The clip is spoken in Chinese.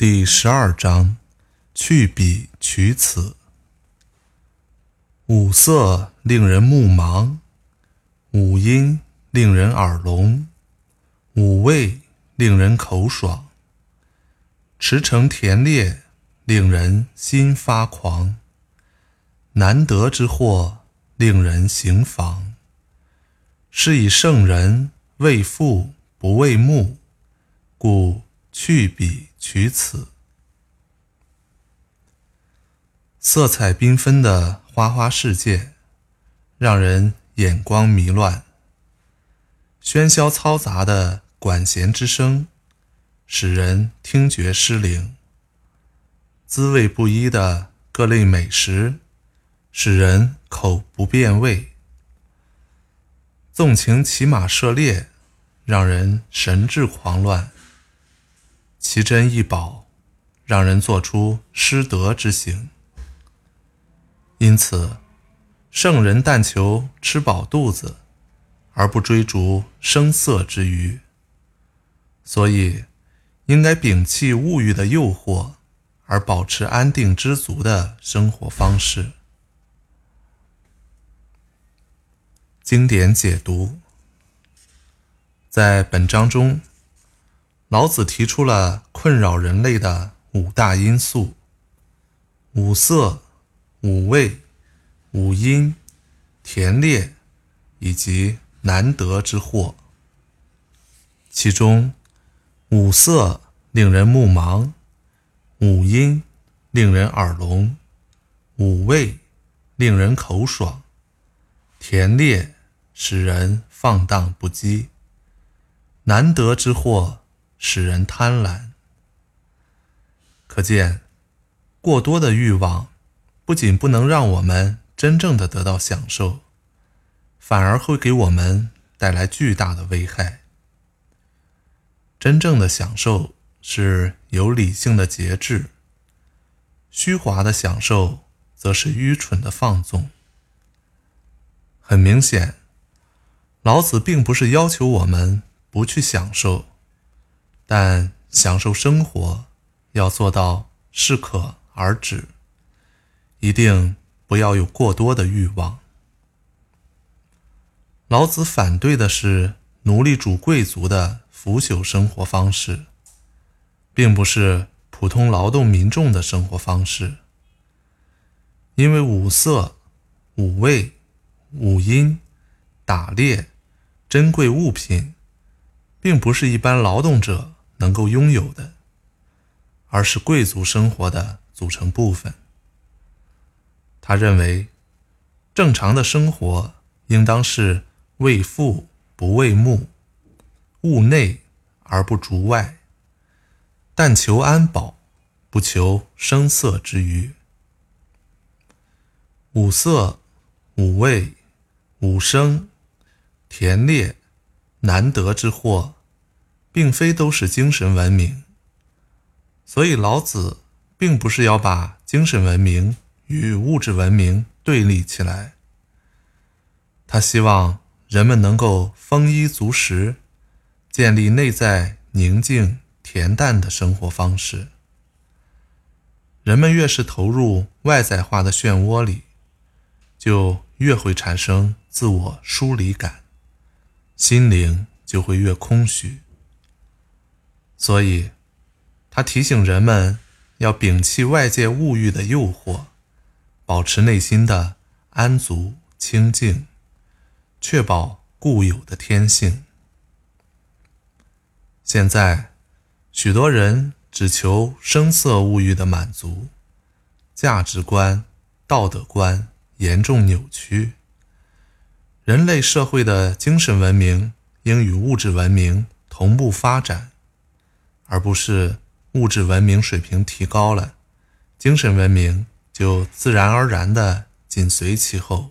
第十二章：去彼取此。五色令人目盲，五音令人耳聋，五味令人口爽，驰骋田猎令人心发狂。难得之货令人行妨，是以圣人为父不为目，故去彼。取此，色彩缤纷的花花世界，让人眼光迷乱；喧嚣嘈杂的管弦之声，使人听觉失灵；滋味不一的各类美食，使人口不变味；纵情骑马射猎，让人神志狂乱。奇珍异宝，让人做出失德之行。因此，圣人但求吃饱肚子，而不追逐声色之欲。所以，应该摒弃物欲的诱惑，而保持安定知足的生活方式。经典解读，在本章中。老子提出了困扰人类的五大因素：五色、五味、五音、田猎以及难得之货。其中，五色令人目盲，五音令人耳聋，五味令人口爽，田猎使人放荡不羁，难得之货。使人贪婪，可见过多的欲望不仅不能让我们真正的得到享受，反而会给我们带来巨大的危害。真正的享受是有理性的节制，虚华的享受则是愚蠢的放纵。很明显，老子并不是要求我们不去享受。但享受生活要做到适可而止，一定不要有过多的欲望。老子反对的是奴隶主贵族的腐朽生活方式，并不是普通劳动民众的生活方式。因为五色、五味、五音、打猎、珍贵物品，并不是一般劳动者。能够拥有的，而是贵族生活的组成部分。他认为，正常的生活应当是为父不为目，务内而不逐外，但求安保，不求声色之余。五色、五味、五声、田猎、难得之货。并非都是精神文明，所以老子并不是要把精神文明与物质文明对立起来。他希望人们能够丰衣足食，建立内在宁静恬淡的生活方式。人们越是投入外在化的漩涡里，就越会产生自我疏离感，心灵就会越空虚。所以，他提醒人们要摒弃外界物欲的诱惑，保持内心的安足清净，确保固有的天性。现在，许多人只求声色物欲的满足，价值观、道德观严重扭曲。人类社会的精神文明应与物质文明同步发展。而不是物质文明水平提高了精神文明就自然而然的紧随其后。